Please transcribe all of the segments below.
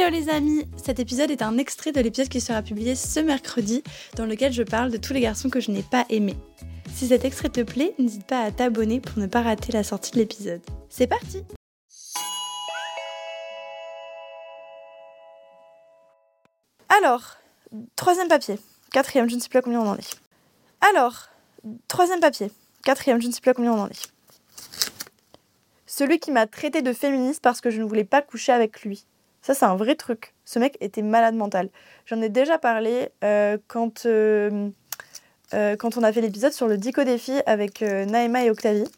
Hello les amis, cet épisode est un extrait de l'épisode qui sera publié ce mercredi dans lequel je parle de tous les garçons que je n'ai pas aimés. Si cet extrait te plaît, n'hésite pas à t'abonner pour ne pas rater la sortie de l'épisode. C'est parti Alors, troisième papier, quatrième, je ne sais plus combien on en est. Alors, troisième papier, quatrième, je ne sais plus combien on en est. Celui qui m'a traité de féministe parce que je ne voulais pas coucher avec lui. Ça, c'est un vrai truc. Ce mec était malade mental. J'en ai déjà parlé euh, quand, euh, euh, quand on a fait l'épisode sur le Dico défi avec Naïma et Octavie.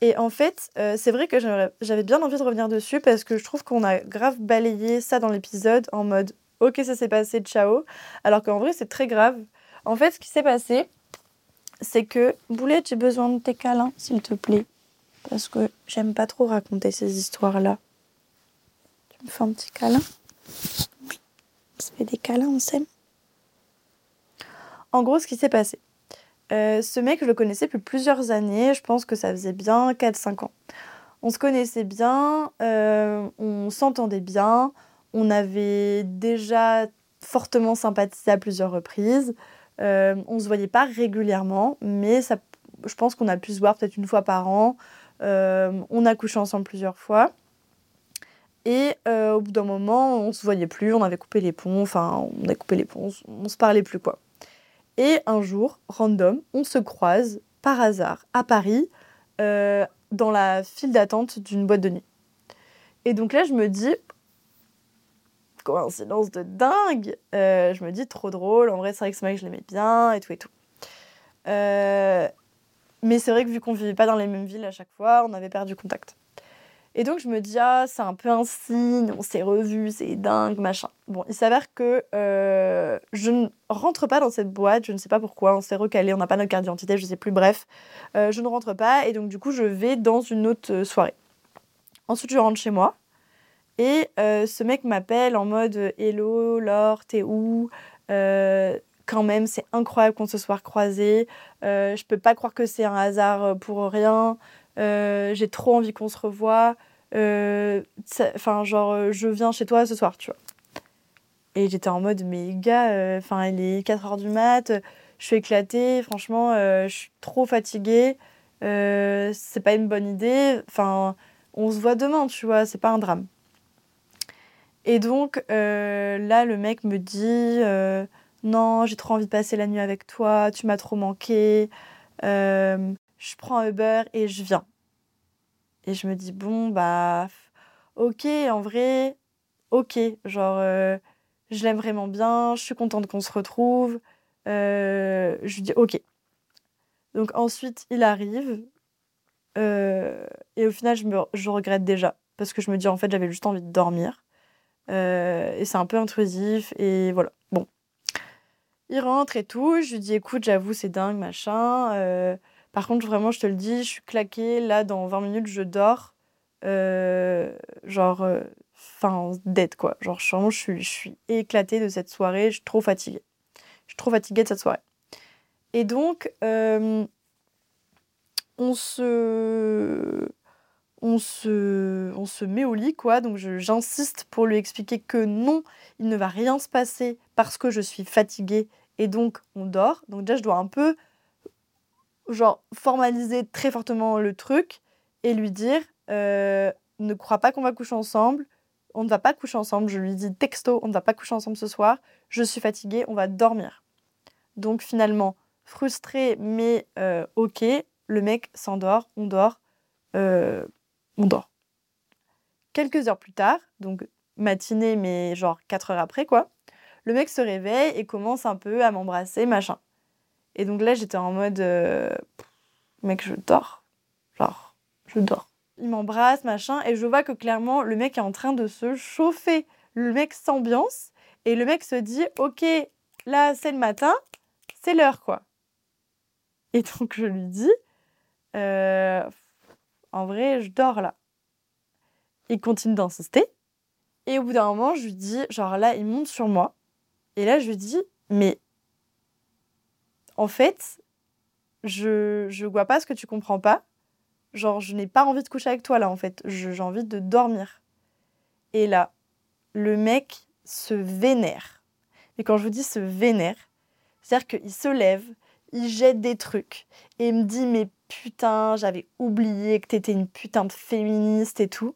Et en fait, c'est vrai que j'avais bien envie de revenir dessus parce que je trouve qu'on a grave balayé ça dans l'épisode en mode ok, ça s'est passé, ciao. Alors qu'en vrai, c'est très grave. En fait, ce qui s'est passé, c'est que Boulette, j'ai besoin de tes câlins, s'il te plaît. Parce que j'aime pas trop raconter ces histoires-là me fais un petit câlin. On se fait des câlins, on s'aime. En gros, ce qui s'est passé. Euh, ce mec, je le connaissais depuis plusieurs années. Je pense que ça faisait bien 4-5 ans. On se connaissait bien, euh, on s'entendait bien, on avait déjà fortement sympathisé à plusieurs reprises. Euh, on se voyait pas régulièrement, mais ça, je pense qu'on a pu se voir peut-être une fois par an. Euh, on a couché ensemble plusieurs fois. Et euh, au bout d'un moment, on se voyait plus, on avait coupé les ponts, enfin, on a coupé les ponts, on, se parlait plus, quoi. Et un jour, random, on se croise par hasard à Paris, euh, dans la file d'attente d'une boîte de nuit. Et donc là, je me dis, coïncidence de dingue, euh, je me dis, trop drôle, en vrai, c'est vrai que ce mec, je l'aimais bien, et tout et tout. mais c'est vrai que vu qu'on vivait pas dans les mêmes villes à chaque fois, on avait perdu contact. Et donc je me dis, ah, c'est un peu un signe, on s'est revus, c'est dingue, machin. Bon, il s'avère que euh, je ne rentre pas dans cette boîte, je ne sais pas pourquoi, on s'est recalé, on n'a pas notre carte d'identité, je ne sais plus, bref. Euh, je ne rentre pas et donc du coup je vais dans une autre euh, soirée. Ensuite je rentre chez moi et ce mec m'appelle en mode Hello, Laure, t'es où? Quand même, c'est incroyable qu'on se soit croisés. Euh, je peux pas croire que c'est un hasard pour rien. Euh, j'ai trop envie qu'on se revoie. Euh, enfin, genre, euh, je viens chez toi ce soir, tu vois. Et j'étais en mode, mais gars, enfin, il est 4h du mat, je suis éclatée, franchement, je suis trop fatiguée, c'est pas une bonne idée, enfin, on se voit demain, tu vois, c'est pas un drame. Et donc, là, le mec me dit, non, j'ai trop envie de passer la nuit avec toi, tu m'as trop manqué, je prends Uber et je viens. Et je me dis, bon, bah, ok, en vrai, ok, genre, euh, je l'aime vraiment bien, je suis contente qu'on se retrouve. Euh, je lui dis, ok. Donc ensuite, il arrive. Euh, et au final, je, je regrette déjà. Parce que je me dis, en fait, j'avais juste envie de dormir. et c'est un peu intrusif. Et voilà. Bon. Il rentre et tout. Je lui dis, écoute, j'avoue, c'est dingue, machin. Par contre, vraiment, je te le dis, je suis claquée. Là, dans 20 minutes, je dors. Euh, genre, euh, enfin, dead, quoi. Genre, je suis, je éclatée de cette soirée. Je suis trop fatiguée. Je suis trop fatiguée de cette soirée. Et donc, euh, on se on se, on se met au lit, quoi. Donc j'insiste pour lui expliquer que non, il ne va rien se passer parce que je suis fatiguée et donc on dort. Donc déjà, je dois un peu genre formaliser très fortement le truc et lui dire euh, ne crois pas qu'on va coucher ensemble, on ne va pas coucher ensemble. Je lui dis texto, on ne va pas coucher ensemble ce soir, je suis fatiguée, on va dormir. Donc finalement, frustré mais euh, ok, le mec s'endort, on dort, euh, on dort. Quelques heures plus tard, donc matinée mais genre 4 heures après quoi, le mec se réveille et commence un peu à m'embrasser, machin. Et donc là, j'étais en mode, euh, mec, je dors. Genre, je dors. Il m'embrasse, machin, et je vois que clairement, le mec est en train de se chauffer. Le mec s'ambiance, et le mec se dit, ok, là, c'est le matin, c'est l'heure, quoi. Et donc, je lui dis, euh, en vrai, je dors là. Il continue d'insister. Et au bout d'un moment, je lui dis, genre là, il monte sur moi. Et là, je lui dis, mais en fait, je je vois pas ce que tu comprends pas. Genre, je n'ai pas envie de coucher avec toi là, en fait. J'ai envie de dormir. Et là, le mec se vénère. Et quand je vous dis se vénère, c'est-à-dire qu'il se lève, il jette des trucs et il me dit mais putain, j'avais oublié que t'étais une putain de féministe et tout.